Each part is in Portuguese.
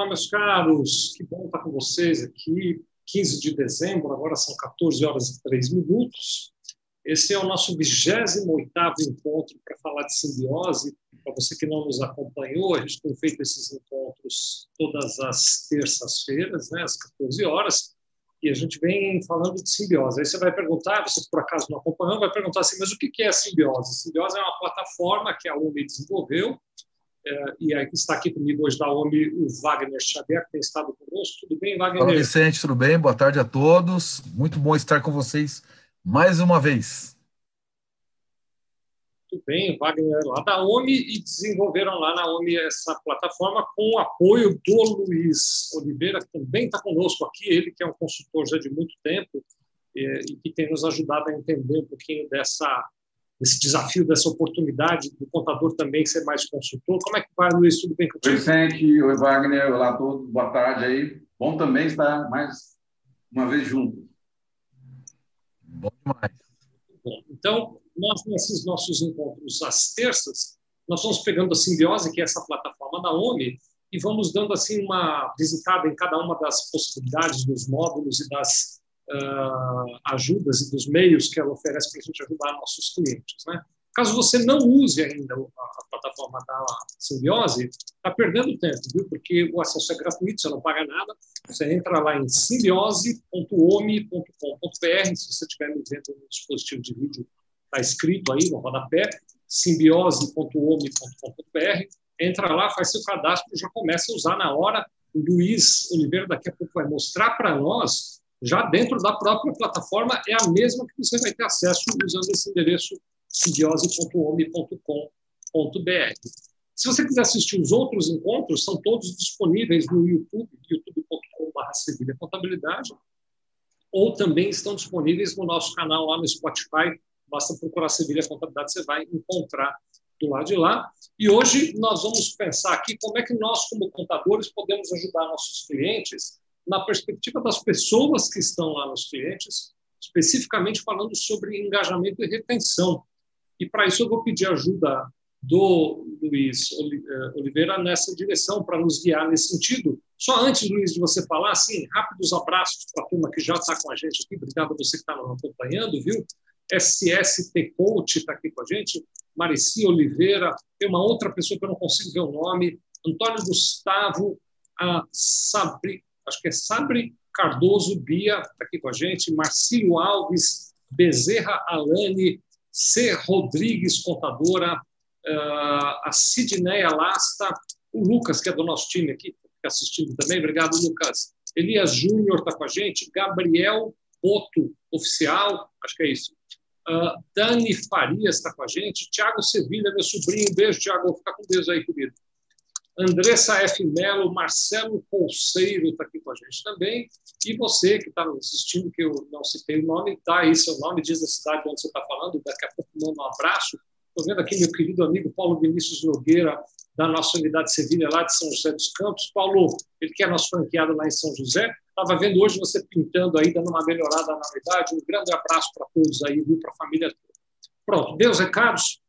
Olá, meus caros, que bom estar com vocês aqui. 15 de dezembro, agora são 14 horas e 3 minutos. Esse é o nosso 28 encontro para falar de simbiose. Para você que não nos acompanhou, a gente tem feito esses encontros todas as terças-feiras, né, às 14 horas, e a gente vem falando de simbiose. Aí você vai perguntar, você por acaso não acompanhou, vai perguntar assim, mas o que é a simbiose? A simbiose é uma plataforma que a UME desenvolveu e aí está aqui comigo hoje da OMI o Wagner Xavier, que tem estado conosco. Tudo bem, Wagner? Fala, Vicente, tudo bem? Boa tarde a todos. Muito bom estar com vocês mais uma vez. Tudo bem, Wagner é lá da OMI e desenvolveram lá na OMI essa plataforma com o apoio do Luiz Oliveira, que também está conosco aqui, ele que é um consultor já de muito tempo é, e que tem nos ajudado a entender um pouquinho dessa esse desafio, dessa oportunidade do contador também ser mais consultor. Como é que vai, Luiz? Tudo bem contigo? Oi, Vicente. Oi, Wagner. Olá a todos. Boa tarde aí. Bom também estar mais uma vez junto. Bom demais. Bom, então, nós, nesses nossos encontros às terças, nós vamos pegando a Simbiose, que é essa plataforma da OMI, e vamos dando assim uma visitada em cada uma das possibilidades dos módulos e das uh, ajudas e dos meios que ela oferece para a gente ajudar nossos clientes. Né? Caso você não use ainda a, plataforma da Simbiose, está perdendo tempo, viu? porque o acesso é gratuito, você não paga nada. Você entra lá em simbiose.omi.com.br, se você estiver me vendo no dispositivo de vídeo, está escrito aí no rodapé, simbiose.omi.com.br, entra lá, faz seu cadastro, já começa a usar na hora. O Luiz Oliveira daqui a pouco vai mostrar para nós já dentro da própria plataforma é a mesma que você vai ter acesso usando esse endereço simbiose.ome.com.br. Se você quiser assistir os outros encontros, são todos disponíveis no YouTube, youtube.com.br Sevilha Contabilidade, ou também estão disponíveis no nosso canal lá no Spotify. Basta procurar Sevilha Contabilidade, você vai encontrar do lado de lá. E hoje nós vamos pensar aqui como é que nós, como contadores, podemos ajudar nossos clientes na perspectiva das pessoas que estão lá nos clientes, especificamente falando sobre engajamento e retenção. E para isso eu vou pedir ajuda do Luiz eh, Oliveira nessa direção, para nos guiar nesse sentido. Só antes, Luiz, de você falar, assim, rápidos abraços para a turma que já está com a gente aqui. Obrigado a você que está nos acompanhando, viu? SST Coach está aqui com a gente. Marici Oliveira, tem uma outra pessoa que eu não consigo ver o nome. Antônio Gustavo, a Sabri, acho que é Sabre Cardoso Bia, está aqui com a gente, Marcílio Alves, Bezerra Alane, C. Rodrigues, contadora, uh, a Sidneia Lasta, o Lucas, que é do nosso time aqui, está assistindo também, obrigado, Lucas. Elias Júnior está com a gente, Gabriel Boto, oficial, acho que é isso. Uh, Dani Farias está com a gente, Tiago Sevilha, meu sobrinho, beijo, Tiago, fica com Deus aí, querido. Andressa F. Mello, Marcelo Colseiro está aqui com a gente também. E você que está assistindo, que eu não citei o nome, dá aí seu nome, diz a cidade onde você está falando, daqui a pouco manda um abraço. Estou vendo aqui meu querido amigo Paulo Vinícius Nogueira, da nossa unidade Sevilha, lá de São José dos Campos. Paulo, ele que é nosso franqueado lá em São José. Estava vendo hoje você pintando aí, dando uma melhorada na unidade. Um grande abraço para todos aí, viu, para a família toda. Pronto, deu os recados?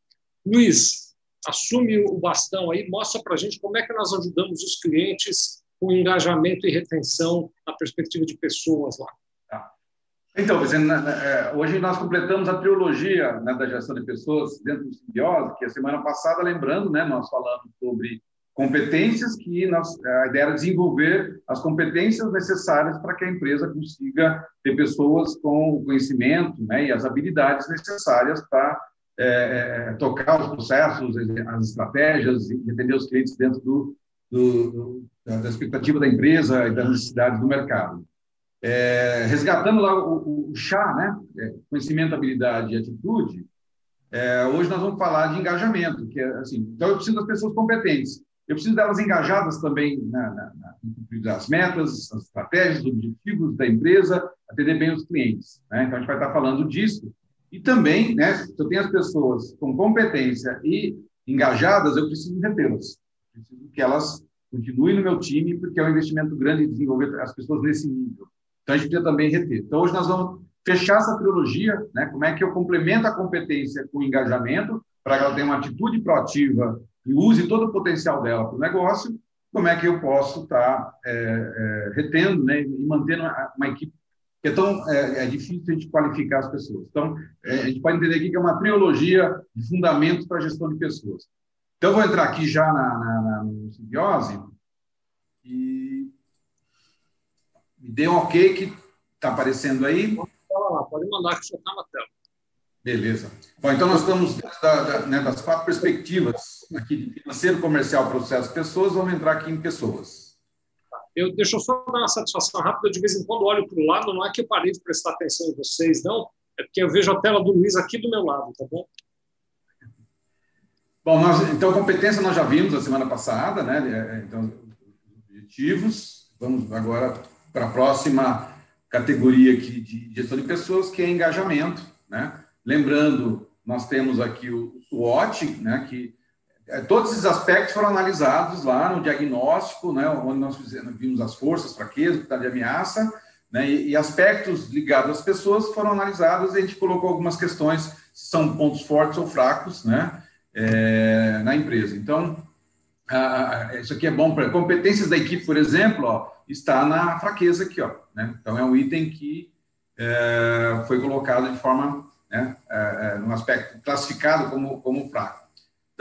Luiz, assume o bastão aí, mostra para a gente como é que nós ajudamos os clientes com engajamento e retenção na perspectiva de pessoas lá. Tá. Então, é, hoje nós completamos a trilogia né, da gestão de pessoas dentro do Simbiose, que a semana passada, lembrando, né, nós falamos sobre competências que nós, a ideia era desenvolver as competências necessárias para que a empresa consiga ter pessoas com o conhecimento né, e as habilidades necessárias para é, é, tocar os processos, as estratégias e atender os clientes dentro do, do, da expectativa da empresa e das necessidades do mercado. É, resgatando lá o, o chá, né? É, conhecimento, habilidade e atitude, é, hoje nós vamos falar de engajamento, que é assim, então eu preciso das pessoas competentes, eu preciso delas engajadas também na, na, na, nas metas, as estratégias, os objetivos da empresa, atender bem os clientes. Né? Então a gente vai estar falando disso e também, né, se eu tenho as pessoas com competência e engajadas, eu preciso retê-las. Preciso que elas continuem no meu time, porque é um investimento grande desenvolver as pessoas nesse nível. Então, a gente precisa também reter. Então, hoje nós vamos fechar essa trilogia, né? como é que eu complemento a competência com o engajamento, para que ela tenha uma atitude proativa e use todo o potencial dela para o negócio, como é que eu posso estar tá, é, é, retendo né, e mantendo uma, uma equipe que é é, difícil a gente qualificar as pessoas. Então, é, a gente pode entender aqui que é uma trilogia de fundamentos para a gestão de pessoas. Então, eu vou entrar aqui já na, na, na no simbiose e me dê um ok que está aparecendo aí. Pode mandar que já está na tela. Beleza. Bom, então nós estamos da, da, né, das quatro perspectivas aqui de financeiro, comercial, processo, pessoas. Vamos entrar aqui em pessoas. Eu, deixa eu só dar uma satisfação rápida. De vez em quando olho para o lado, não é que eu parei de prestar atenção em vocês, não. É porque eu vejo a tela do Luiz aqui do meu lado, tá bom? Bom, nós, então, competência nós já vimos a semana passada, né? É, é, então, objetivos. Vamos agora para a próxima categoria aqui de gestão de pessoas, que é engajamento, né? Lembrando, nós temos aqui o SWOT, né, que todos esses aspectos foram analisados lá no diagnóstico, né, onde nós fizemos, vimos as forças, fraquezas, que de ameaça, né, e, aspectos ligados às pessoas foram analisados e a gente colocou algumas questões, se são pontos fortes ou fracos, né, é, na empresa. Então, isso aqui é bom para competências da equipe, por exemplo, ó, está na fraqueza aqui, ó, né? Então é um item que é, foi colocado de forma né, é, é, aspecto classificado como, como fraco.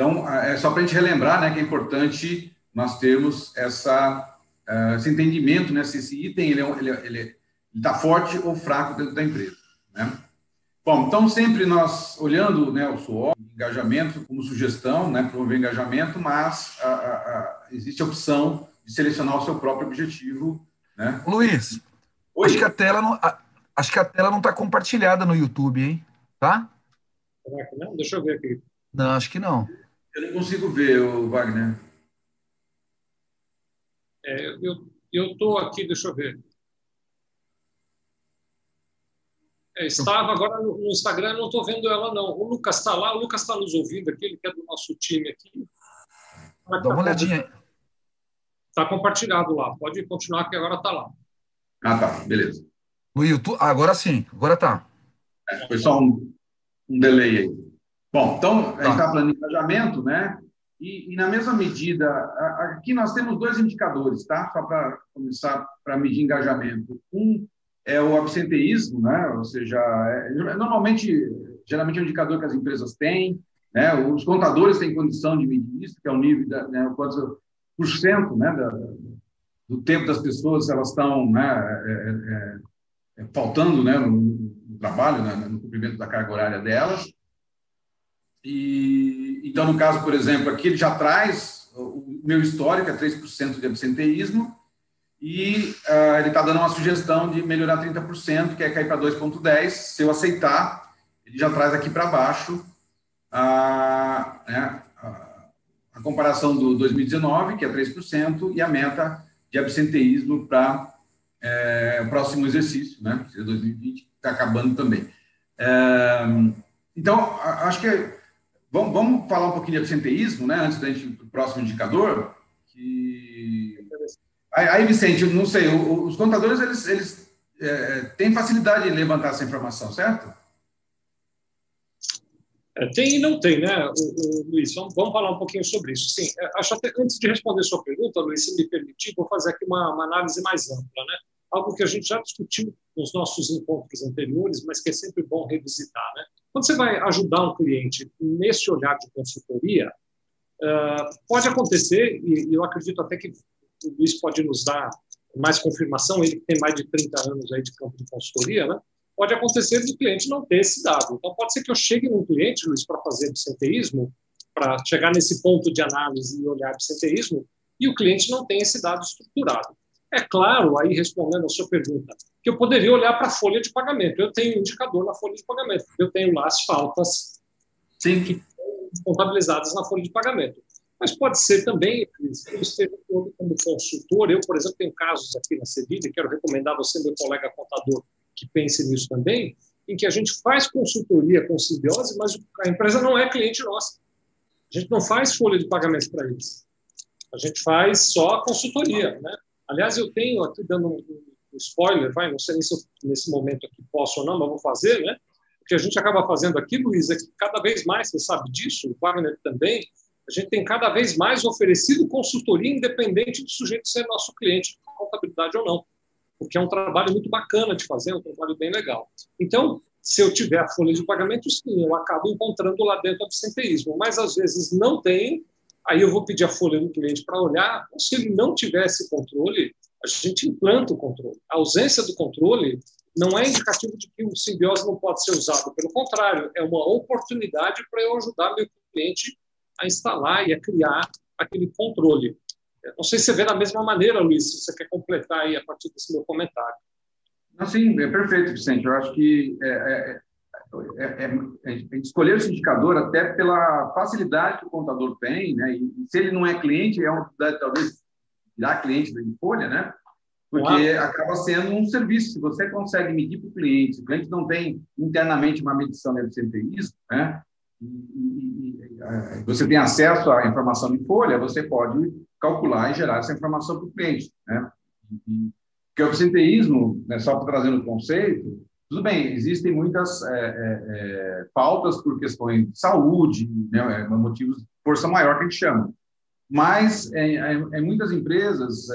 Então, é só para a gente relembrar né, que é importante nós termos essa, é, esse entendimento, né, se esse item ele está ele, ele, ele tá forte ou fraco dentro da empresa. Né? Bom, então sempre nós olhando né, o SWOT, engajamento como sugestão, né, promover engajamento, mas a, a, a, existe a opção de selecionar o seu próprio objetivo. Né? Luiz, Oi? acho que a tela não, acho que a tela não está compartilhada no YouTube, hein? Tá? Será que não? Deixa eu ver aqui. Não, acho que não. Eu não consigo ver, o Wagner. É, eu estou aqui, deixa eu ver. É, estava agora no, no Instagram, não estou vendo ela, não. O Lucas está lá, o Lucas está nos ouvindo aqui, ele que é do nosso time aqui. Dá uma tá olhadinha. Está compartilhado lá. Pode continuar que agora está lá. Ah, tá. Beleza. No YouTube, agora sim, agora está. É, foi só um, um delay aí. Bom, então, a gente está falando de engajamento, né? E, e, na mesma medida, aqui nós temos dois indicadores, tá? Só para começar para medir engajamento. Um é o absenteísmo, né? Ou seja, é, normalmente, geralmente é um indicador que as empresas têm, né? Os contadores têm condição de medir isso, que é o nível da, né, quantos por cento, né, da, do tempo das pessoas elas estão, né, é, é, é, faltando, né, no, trabalho, né, no cumprimento da carga horária delas. E, então, no caso, por exemplo, aqui ele já traz o meu histórico, é 3% de absenteísmo, e uh, ele está dando uma sugestão de melhorar 30%, que é cair para 2,10%. Se eu aceitar, ele já traz aqui para baixo a, né, a comparação do 2019, que é 3%, e a meta de absenteísmo para é, o próximo exercício, né, que é 2020, está acabando também. É, então, acho que vamos, vamos, falar um pouquinho de absenteísmo, né, antes da gente ir para o próximo indicador. Que... Aí, Vicente, não sei, os contadores eles, eles é, têm facilidade em levantar essa informação, certo? É, tem e não tem, né, o, o Luiz? Vamos, vamos, falar um pouquinho sobre isso. Sim, é, acho até antes de responder sua pergunta, Luiz, se me permitir, vou fazer aqui uma, uma análise mais ampla, né? algo que a gente já discutiu nos nossos encontros anteriores, mas que é sempre bom revisitar. Né? Quando você vai ajudar um cliente nesse olhar de consultoria, uh, pode acontecer, e eu acredito até que o Luiz pode nos dar mais confirmação, ele que tem mais de 30 anos aí de campo de consultoria, né? pode acontecer do cliente não ter esse dado. Então, pode ser que eu chegue num cliente, Luiz, para fazer absenteísmo, para chegar nesse ponto de análise e olhar absenteísmo, e o cliente não tem esse dado estruturado. É claro, aí respondendo a sua pergunta, que eu poderia olhar para a folha de pagamento. Eu tenho um indicador na folha de pagamento. Eu tenho lá as faltas Sim. que contabilizadas na folha de pagamento. Mas pode ser também, eu esteja como consultor, eu, por exemplo, tenho casos aqui na Cedilha, quero recomendar você, meu colega contador, que pense nisso também, em que a gente faz consultoria com simbiose, mas a empresa não é cliente nossa. A gente não faz folha de pagamento para eles. A gente faz só consultoria, né? Aliás, eu tenho aqui dando um spoiler, vai, não sei nem se eu, nesse momento aqui posso ou não, mas vou fazer, né? O que a gente acaba fazendo aqui, Luiz, é que cada vez mais, você sabe disso, o Wagner também, A gente tem cada vez mais oferecido consultoria independente do sujeito ser nosso cliente, contabilidade ou não, porque é um trabalho muito bacana de fazer, é um trabalho bem legal. Então, se eu tiver a folha de pagamento, sim, eu acabo encontrando lá dentro absenteísmo, mas às vezes não tem, aí eu vou pedir a folha do cliente para olhar, se ele não tiver esse controle, a gente implanta o controle. A ausência do controle não é indicativo de que o simbiose não pode ser usado, pelo contrário, é uma oportunidade para eu ajudar meu cliente a instalar e a criar aquele controle. Não sei se você vê da mesma maneira, Luiz, se você quer completar aí a partir desse meu comentário. Sim, é perfeito, Vicente. Eu acho que é, é, é, é, escolher esse indicador até pela facilidade que o contador tem, né? E se ele não é cliente, é uma oportunidade talvez virar cliente da Folha, né? Porque acaba sendo um serviço. Se você consegue medir para o cliente, se o cliente não tem internamente uma medição de absenteísmo, né? E, e, e, você tem acesso à informação de folha, você pode calcular e gerar essa informação para o cliente, né? Porque o absenteísmo, né, só trazendo o conceito, tudo bem, existem muitas é, é, é, pautas por questões de saúde, né, é, motivos de força maior que a gente chama. Mas em, é, é, muitas empresas,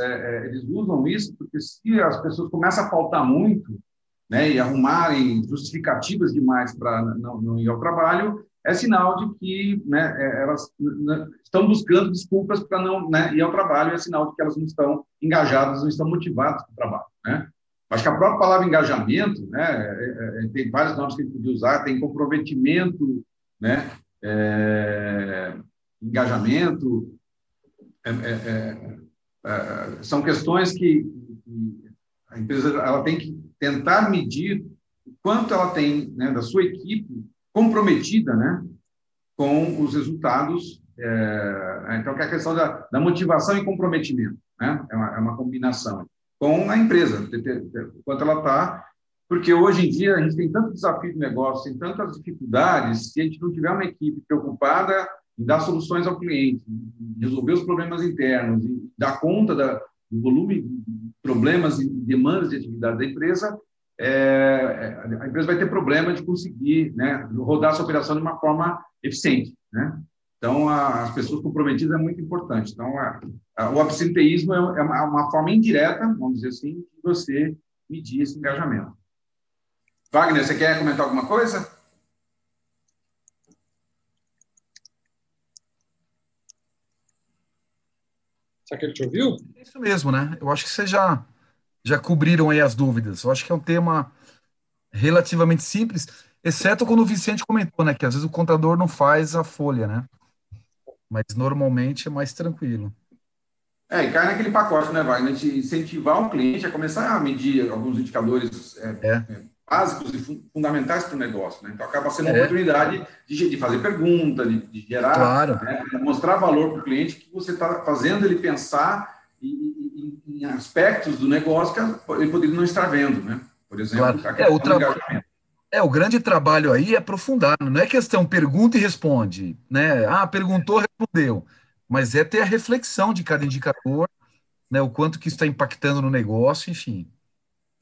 eles usam isso porque se as pessoas começam a faltar muito né, e arrumarem justificativas demais para não, não ir ao trabalho, é sinal de que né, é, elas estão buscando desculpas para não né, ir ao trabalho, é sinal de que elas não estão engajadas, não estão motivadas para o trabalho. Né? Acho que a própria palavra engajamento, né, é, é, tem vários nomes que a gente podia usar, tem comprometimento, né, é, engajamento, é, é, são questões que, que, a empresa ela tem que tentar medir o quanto ela tem né, da sua equipe comprometida né, com os resultados. É, então, que é a questão da, da motivação e comprometimento, né? é, uma, é uma combinação com a empresa, quanto ela está, porque hoje em dia a gente tem tanto desafio de negócio, tem tantas dificuldades, se a gente não tiver uma equipe preocupada em dar soluções ao cliente, resolver os problemas internos, e dar conta da, do volume de problemas e demandas de atividade da empresa, é, é, a empresa vai ter problema de conseguir né, rodar essa operação de uma forma eficiente. Né? Então, a, as pessoas comprometidas é muito importante. Então, a, a, o absenteísmo é, é uma, uma, forma indireta, vamos dizer assim, de você medir esse engajamento. Wagner, você quer comentar alguma coisa? Será que ele te ouviu? É isso mesmo, né? Eu acho que você já já cobriram aí as dúvidas. Eu acho que é um tema relativamente simples, exceto quando o Vicente comentou, né, que às vezes o contador não faz a folha, né? Mas normalmente é mais tranquilo. É, e cai naquele pacote, né, Wagner? De incentivar o cliente a começar a medir alguns indicadores é, é. Básicos e fundamentais para o negócio, né? Então acaba sendo uma é. oportunidade de, de, fazer pergunta, de, de gerar, claro. né, mostrar valor para o cliente que você está fazendo ele pensar em, em, aspectos do negócio que ele poderia não estar vendo, né? Por exemplo, claro. é, o trabalho. É, o grande trabalho aí é aprofundar, não é questão pergunta e responde, né? Ah, perguntou, respondeu. Mas é ter a reflexão de cada indicador, né? O quanto que está impactando no negócio, enfim.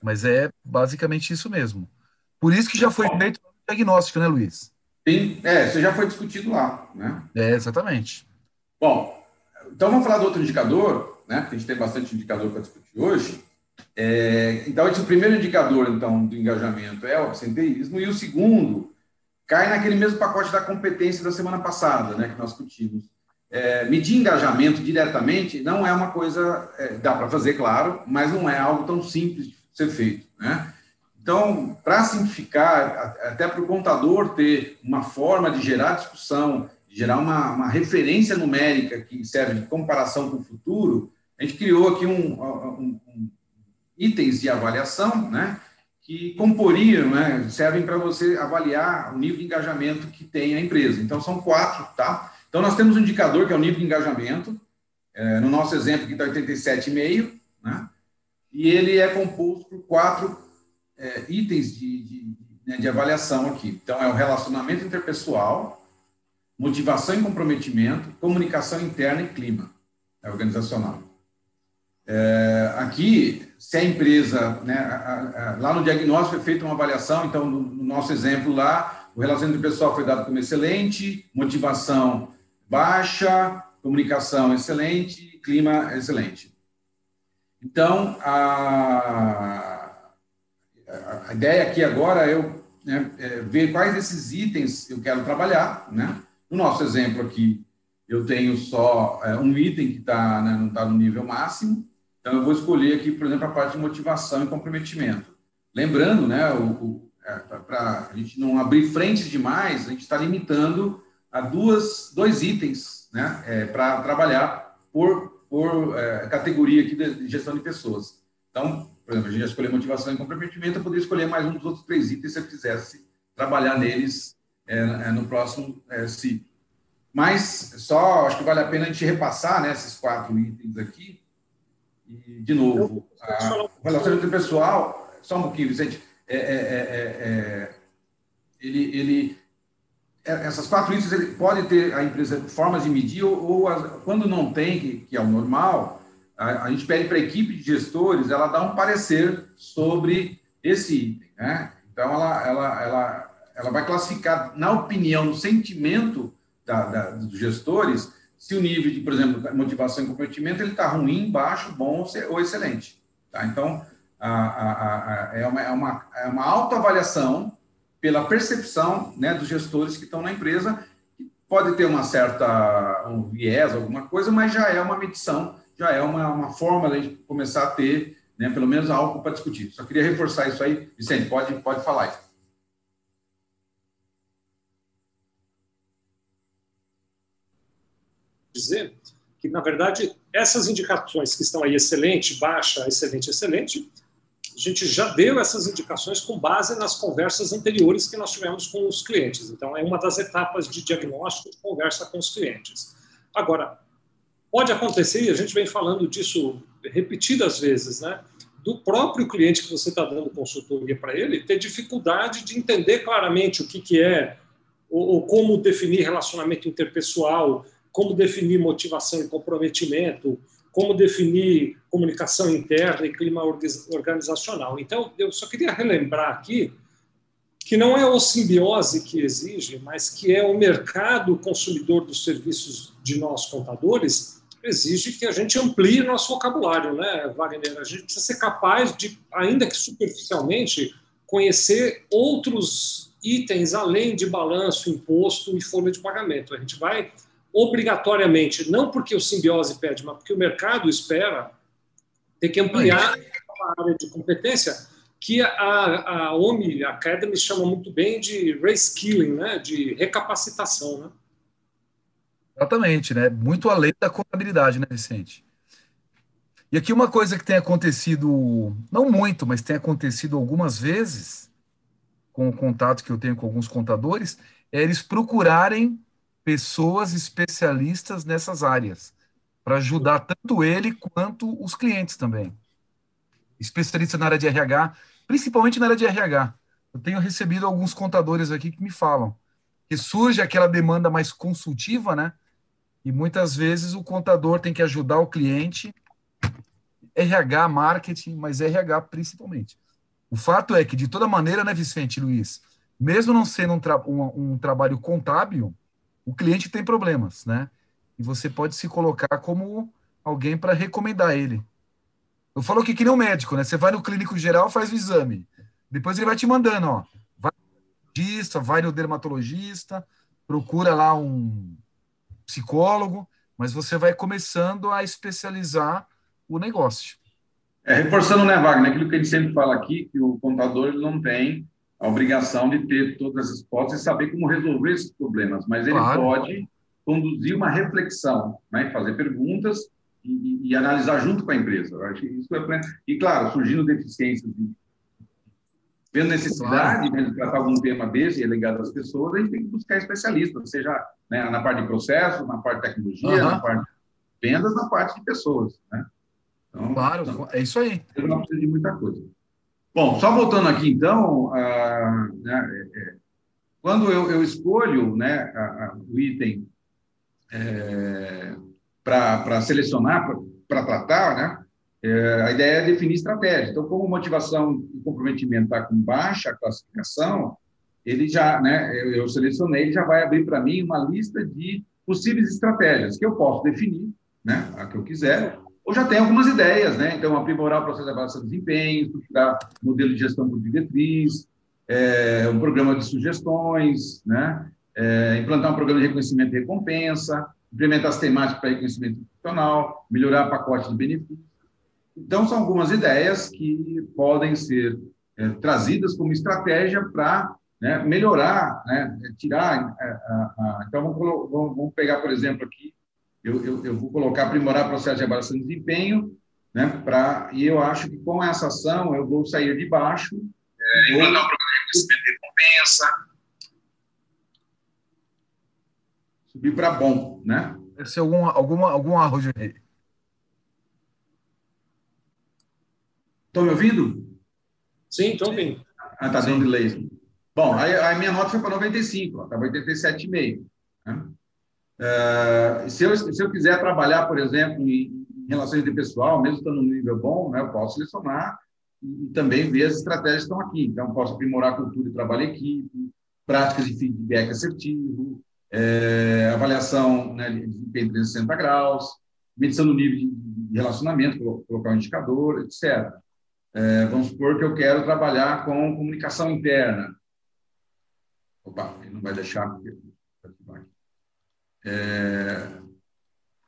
Mas é basicamente isso mesmo. Por isso que já foi feito o diagnóstico, né, Luiz? Sim, é, isso já foi discutido lá, né? É, exatamente. Bom, então vamos falar do outro indicador, né? Porque a gente tem bastante indicador para discutir hoje. É, então, esse, o primeiro indicador então do engajamento é o absenteísmo e o segundo cai naquele mesmo pacote da competência da semana passada, né? Que nós discutimos. É, medir engajamento diretamente não é uma coisa é, dá para fazer, claro, mas não é algo tão simples de ser feito, né? Então, para simplificar, até para o contador ter uma forma de gerar discussão, gerar uma, uma referência numérica que serve de comparação com o futuro, a gente criou aqui um, um, um itens de avaliação, né, que comporiam, né, servem para você avaliar o nível de engajamento que tem a empresa. Então, são quatro, tá? Então, nós temos um indicador que é o nível de engajamento, é, no nosso exemplo aqui está 87,5, né? E ele é composto por quatro é, itens de, de, né, de avaliação aqui. Então, é o relacionamento interpessoal, motivação e comprometimento, comunicação interna e clima é organizacional. É, aqui, se a empresa, né, a, a, lá no diagnóstico foi feita uma avaliação, então, no, no, nosso exemplo lá, o relacionamento pessoal foi dado como excelente, motivação baixa, comunicação excelente, clima excelente. Então, a, a ideia aqui agora é eu né, é ver quais desses itens eu quero trabalhar. Né? No nosso exemplo aqui, eu tenho só é, um item que tá, né, não está no nível máximo, então eu vou escolher aqui, por exemplo, a parte de motivação e comprometimento. Lembrando, né, é, para a gente não abrir frentes demais, a gente está limitando a duas, dois itens né, é, para trabalhar por, por é, categoria aqui de gestão de pessoas. Então, por exemplo, a gente já escolheu motivação e comprometimento, eu poderia escolher mais um dos outros três itens se eu quisesse trabalhar neles é, é no próximo é, ciclo. Mas só acho que vale a pena a gente repassar né, esses quatro itens aqui. E, de novo, a, o relacionamento pessoal, só um pouquinho, Vicente, é, é, é, ele, ele, essas quatro itens ele pode ter a empresa formas de medir ou, ou as, quando não tem, que, que, é o normal, a, a gente pede para a equipe de gestores ela dar um parecer sobre esse item. Né? Então, ela, ela, ela, ela vai classificar, na opinião, no sentimento da, da, dos gestores, se o nível de, por exemplo, motivação e comprometimento ele está ruim, baixo, bom ou excelente. Tá? Então, a, a, é, uma, é, uma, é uma autoavaliação pela percepção né, dos gestores que estão na empresa, pode ter uma certa um viés, alguma coisa, mas já é uma medição, já é uma, uma forma de começar a ter, né, pelo menos, algo para discutir. Só queria reforçar isso aí. Vicente, pode, pode falar. Isso. dizer que, na verdade, essas indicações que estão aí, excelente, baixa, excelente, excelente, a gente já deu essas indicações com base nas conversas anteriores que nós tivemos com os clientes. Então, é uma das etapas de diagnóstico de conversa com os clientes. Agora, pode acontecer, e a gente vem falando disso repetidas vezes, né? do próprio cliente que você está dando consultoria para ele ter dificuldade de entender claramente o que, que é ou, ou como definir relacionamento interpessoal, como definir motivação e comprometimento, como definir comunicação interna e clima organizacional. Então, eu só queria relembrar aqui que não é o simbiose que exige, mas que é o mercado consumidor dos serviços de nós contadores exige que a gente amplie nosso vocabulário, né, Wagner? A gente precisa ser capaz de, ainda que superficialmente, conhecer outros itens além de balanço, imposto e folha de pagamento. A gente vai obrigatoriamente, não porque o simbiose pede, mas porque o mercado espera, ter que ampliar a área de competência que a, a OMI Academy chama muito bem de reskilling, né? de recapacitação. Né? Exatamente, né? muito além da contabilidade, né, Vicente? E aqui uma coisa que tem acontecido, não muito, mas tem acontecido algumas vezes, com o contato que eu tenho com alguns contadores, é eles procurarem pessoas especialistas nessas áreas, para ajudar tanto ele quanto os clientes também. Especialista na área de RH, principalmente na área de RH. Eu tenho recebido alguns contadores aqui que me falam que surge aquela demanda mais consultiva, né? E muitas vezes o contador tem que ajudar o cliente, RH, marketing, mas RH principalmente. O fato é que, de toda maneira, né, Vicente Luiz, mesmo não sendo um, tra um, um trabalho contábil, o cliente tem problemas, né? E você pode se colocar como alguém para recomendar ele. Eu falo que que nem um médico, né? Você vai no clínico geral, faz o exame. Depois ele vai te mandando, ó. Vai no vai no dermatologista, procura lá um psicólogo, mas você vai começando a especializar o negócio. É, reforçando, né, Wagner, aquilo que a gente sempre fala aqui, que o contador não tem a obrigação de ter todas as respostas e saber como resolver esses problemas, mas ele claro. pode conduzir uma reflexão, né, fazer perguntas e, e, analisar junto com a empresa. Eu acho que isso é, e, claro, surgindo deficiências, vendo necessidade claro. né, de tratar algum tema desse, é ligado às pessoas, a gente tem que buscar especialistas, seja né, na parte de processo, na parte de tecnologia, uhum. na parte de vendas, na parte de pessoas. Né? Então, claro, então, é isso aí. Eu não preciso de muita coisa. Bom, só voltando aqui, então, ah, né, é, quando eu, eu, escolho né, a, a, o item é, para selecionar, para tratar, né, é, a ideia é definir estratégia. Então, como motivação e comprometimento está com baixa classificação, ele já, né, eu, eu selecionei, ele já vai abrir para mim uma lista de possíveis estratégias que eu posso definir, né, a que eu quiser, ou já tem algumas ideias, né? Então, aprimorar o processo de avaliação de desempenho, estruturar modelo de gestão por diretriz, é, um programa de sugestões, né? É, implantar um programa de reconhecimento e recompensa, implementar as temáticas para reconhecimento institucional, melhorar pacote de benefícios. Então, são algumas ideias que podem ser é, trazidas como estratégia para né, melhorar, né, tirar. É, a, a, então, vamos, vamos, pegar, por exemplo, aqui, eu, eu, eu, vou colocar aprimorar o processo de avaliação de desempenho, né, pra, e eu acho que com essa ação eu vou sair de baixo. É, implantar um programa de reconhecimento de recompensa, subir para bom, né? Deve ser algum, alguma, algum arrojo aí. Estão me ouvindo? Sim, estou ouvindo. Ah, tá dando delay. Bom, aí a minha nota foi para 95, estava 87,5. Né? Uh, se, eu, se eu quiser trabalhar, por exemplo, em, em relações de pessoal, mesmo estando no nível bom, né, eu posso selecionar e, e também ver as estratégias que estão aqui. Então, posso aprimorar a cultura de trabalho em equipe, práticas de feedback assertivo, é, avaliação né, de desempenho 360 graus, medição do nível de relacionamento, colocar um indicador, etc. É, vamos supor que eu quero trabalhar com comunicação interna. Opa, ele não vai deixar. É,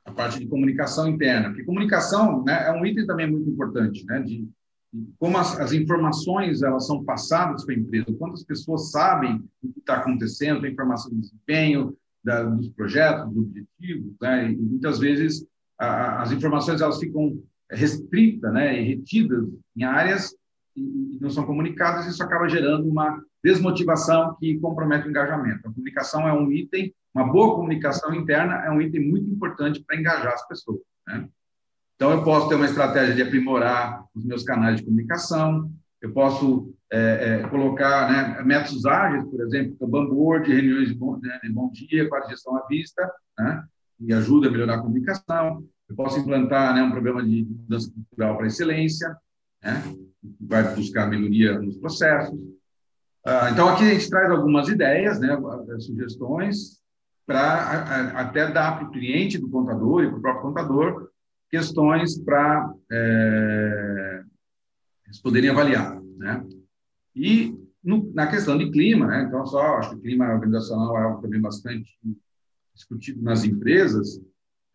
a parte de comunicação interna, porque comunicação né, é um item também muito importante, né, de, de como as, as, informações elas são passadas para a empresa, quantas pessoas sabem o que está acontecendo, a informação de desempenho, da, dos projetos, dos objetivos, né, e muitas vezes a, as informações elas ficam restritas, né, e retidas em áreas e, não são comunicadas, isso acaba gerando uma desmotivação que compromete o engajamento. A comunicação é um item, uma boa comunicação interna é um item muito importante para engajar as pessoas. Né? Então, eu posso ter uma estratégia de aprimorar os meus canais de comunicação, eu posso é, é, colocar né, métodos ágeis, por exemplo, Kanban board, reuniões de bom, né, de bom dia, quase gestão à vista, né, ajuda a melhorar a comunicação. Eu posso implantar né, um programa de mudança cultural para excelência, né, vai buscar melhoria nos processos. Ah, então, aqui a gente traz algumas ideias, né, sugestões, para até dar para o cliente do contador e para o próprio contador questões para é, eles poderem avaliar. Né? E no, na questão de clima, né, então, só acho que o clima organizacional é algo também bastante discutido nas empresas,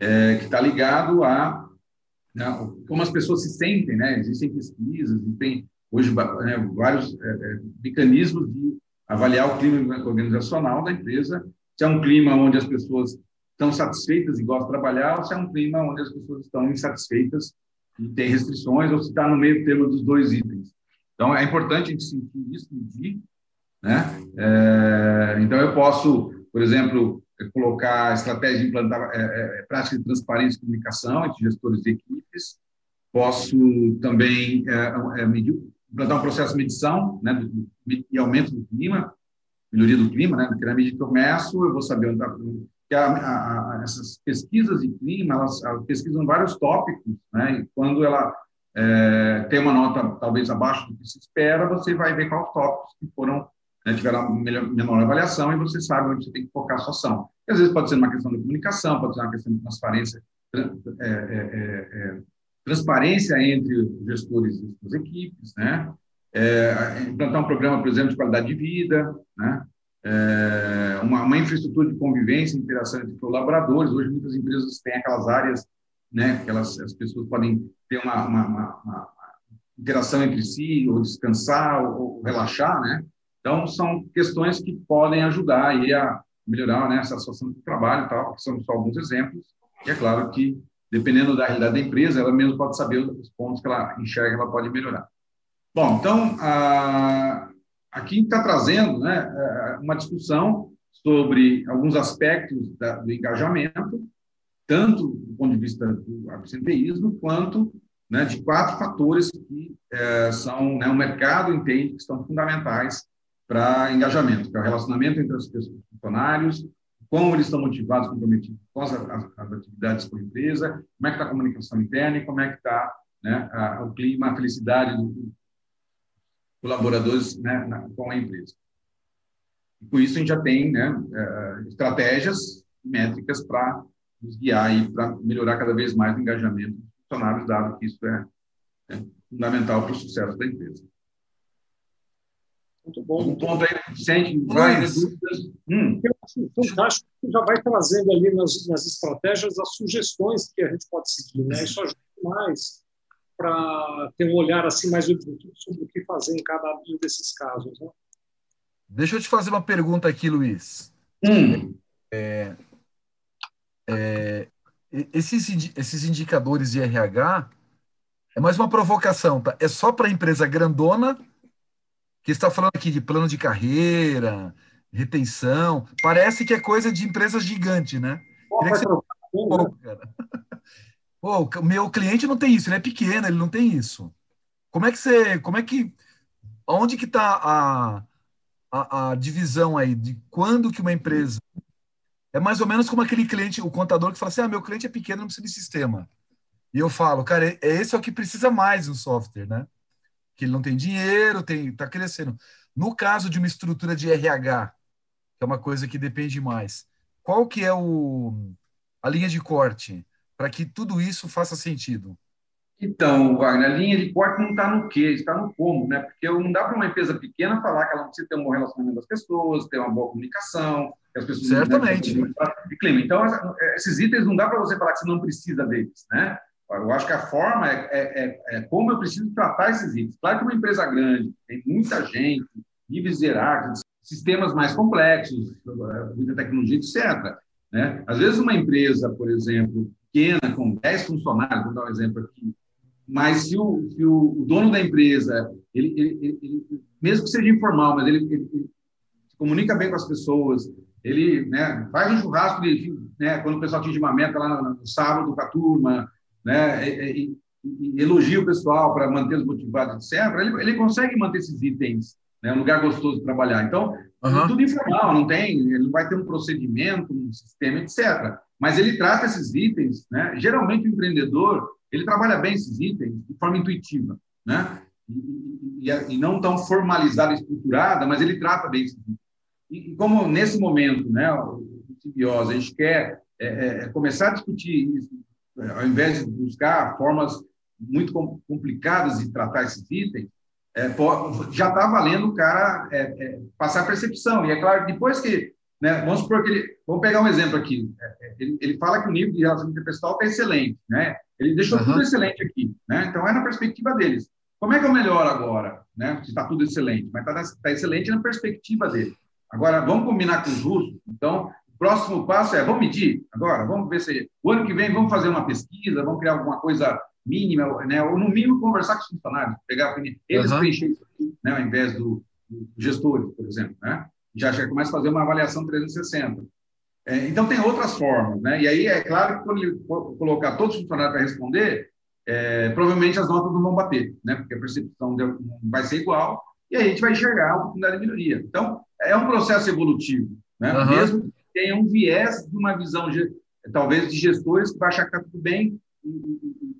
é, que está ligado a né, como as pessoas se sentem, né? Existem pesquisas tem hoje né, vários é, é, mecanismos de avaliar o clima organizacional da empresa, se é um clima onde as pessoas estão satisfeitas e gostam de trabalhar, ou se é um clima onde as pessoas estão insatisfeitas e tem restrições, ou se está no meio termo dos dois itens. Então, é importante a gente sentir isso, medir, né? É, então, eu posso, por exemplo, colocar estratégia de implantar é, é, prática de transparência e comunicação entre gestores de equipes, posso também é, é medir, implantar um processo de medição né, do, e aumento do clima, melhoria do clima, né? Porque na medida que eu começo, eu vou saber onde está a, a, essas pesquisas de clima, elas, elas, pesquisam vários tópicos, né? E quando ela é, tem uma nota talvez abaixo do que se espera, você vai ver quais tópicos que foram né, tiveram melhor, menor avaliação e você sabe onde você tem que focar a sua ação. E, às vezes pode ser uma questão de comunicação, pode ser uma questão de transparência, é, é, é, é transparência entre gestores e as equipes, né? É, implantar um programa, por exemplo, de qualidade de vida, né? é, uma, uma, infraestrutura de convivência, interação entre colaboradores. Hoje, muitas empresas têm aquelas áreas né, que elas, as pessoas podem ter uma, uma, uma, uma interação entre si, ou descansar, ou, ou, relaxar, né? Então, são questões que podem ajudar aí a melhorar né, essa situação do trabalho e tal, que são só alguns exemplos. E é claro que, dependendo da realidade da empresa, ela mesmo pode saber os pontos que ela enxerga que ela pode melhorar. Bom, então, a, aqui está trazendo né, é, uma discussão sobre alguns aspectos da, do engajamento, tanto do ponto de vista do absenteísmo, quanto né, de quatro fatores que é, são, né, o mercado entende que são fundamentais para engajamento, que é o relacionamento entre os funcionários, como eles estão motivados, comprometidos com as, as, as atividades com a empresa, como é que está a comunicação interna e como é que está né, o clima, a felicidade do, colaboradores né, na, com a empresa. E com isso a gente já tem né, uh, estratégias métricas para nos guiar e para melhorar cada vez mais o engajamento dos funcionários, dado que isso é, é fundamental para o sucesso da empresa. Muito bom. Um ponto aí, Vicente, várias dúvidas. Hum. Eu acho fantástico que já vai trazendo ali nas, nas estratégias as sugestões que a gente pode seguir. Né? Isso ajuda mais para ter um olhar assim mais objetivo sobre o que fazer em cada um desses casos. Né? Deixa eu te fazer uma pergunta aqui, Luiz. Hum. É, é, esses, esses indicadores de RH é mais uma provocação, tá? É só para empresa grandona que está falando aqui de plano de carreira, retenção. Parece que é coisa de empresas gigantes, né? Queria que você... Pô, cara. Pô, o meu cliente não tem isso, ele é pequeno, ele não tem isso. Como é que você, como é que, onde que está a, a, a, divisão aí de quando que uma empresa é mais ou menos como aquele cliente, o contador que fala assim, ah, meu cliente é pequeno, não precisa de sistema. E eu falo, cara, é, esse é o que precisa mais um software, né? Que ele não tem dinheiro, tem, tá crescendo. No caso de uma estrutura de RH, que é uma coisa que depende mais, qual que é o, a linha de corte para que tudo isso faça sentido? Então, Wagner, a linha de corte não está no quê, está no como, né? Porque não dá para uma empresa pequena falar que ela precisa ter um bom relacionamento das pessoas, ter uma boa comunicação, que as pessoas Certamente. de clima. Então, esses itens não dá para você falar que você não precisa deles, né? Eu acho que a forma é, é, é, é, como eu preciso tratar esses itens. Claro que uma empresa grande, tem muita gente, níveis hierárquicos, sistemas mais complexos, muita tecnologia, etc. Né? Às vezes, uma empresa, por exemplo, pequena, com 10 funcionários, vou dar um exemplo aqui, mas se o, se o, dono da empresa, ele, ele, ele, mesmo que seja informal, mas ele, se comunica bem com as pessoas, ele né, faz um churrasco, de, né, quando o pessoal atinge uma meta lá no, no sábado com a turma, né, e, e, e elogia o pessoal para mantê-los motivados, etc., ele, ele consegue manter esses itens, né, um lugar gostoso de trabalhar. Então, uhum. tudo informal, não tem, ele não vai ter um procedimento, um sistema, etc. Mas ele trata esses itens, né, geralmente o empreendedor, ele trabalha bem esses itens de forma intuitiva, né? E, e, e não tão formalizada, estruturada, mas ele trata bem esses itens. E, e como nesse momento, né, o simbiose, a gente quer é, é, é, começar a discutir isso, é, ao invés de buscar formas muito complicadas de tratar esses itens, é, já está valendo o cara é, é, passar a percepção. E é claro, depois que. Né, vamos supor que ele. Vamos pegar um exemplo aqui. Ele, ele fala que o nível de relacionamento pessoal está excelente. Né? Ele deixou uhum. tudo excelente aqui. Né? Então, é na perspectiva deles. Como é que eu melhoro agora? Né? Se está tudo excelente, mas está tá excelente na perspectiva dele. Agora, vamos combinar com os russos. Então, próximo passo é, vamos medir agora, vamos ver se... O ano que vem, vamos fazer uma pesquisa, vamos criar alguma coisa mínima, né? ou no mínimo conversar com os funcionários, pegar eles uhum. preencher isso aqui, né? ao invés do, do gestor, por exemplo. Né? Já, já começa a fazer uma avaliação 360. É, então, tem outras formas. Né? E aí, é claro que quando ele colocar todos os funcionários para responder, é, provavelmente as notas não vão bater, né? porque a percepção vai ser igual, e aí a gente vai enxergar a oportunidade de melhoria. Então, é um processo evolutivo, né? Uhum. mesmo tenha um viés de uma visão, talvez, de gestores que vai achar que está tudo bem,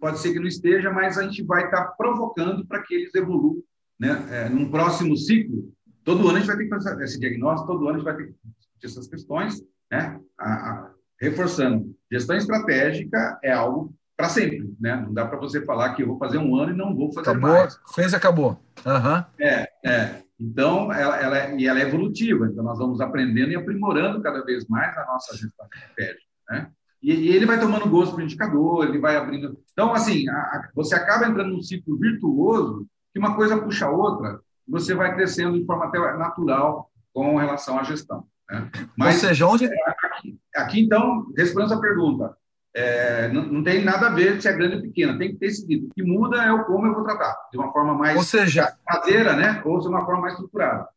pode ser que não esteja, mas a gente vai estar tá provocando para que eles evoluam. Né? É, num próximo ciclo, todo ano a gente vai ter que fazer esse diagnóstico, todo ano a gente vai ter que discutir essas questões, né? A, a, reforçando, gestão estratégica é algo para sempre, né? Não dá para você falar que eu vou fazer um ano e não vou fazer acabou, mais. Fez, acabou. Uhum. É, é. Então, ela, ela, é, e ela é evolutiva. Então, nós vamos aprendendo e aprimorando cada vez mais a nossa gestão estratégica, né? E, e ele vai tomando gosto para o indicador, ele vai abrindo. Então, assim, a, a, você acaba entrando num ciclo virtuoso que uma coisa puxa a outra, você vai crescendo de forma até natural com relação à gestão. Né? Mas, Ou seja, onde. Aqui, aqui então, respondendo essa pergunta, é, não, não, tem nada a ver se é grande ou pequena, tem que ter seguido. O que muda é o como eu vou tratar, de uma forma mais ou seja, caseira, né? ou de uma forma mais estruturada.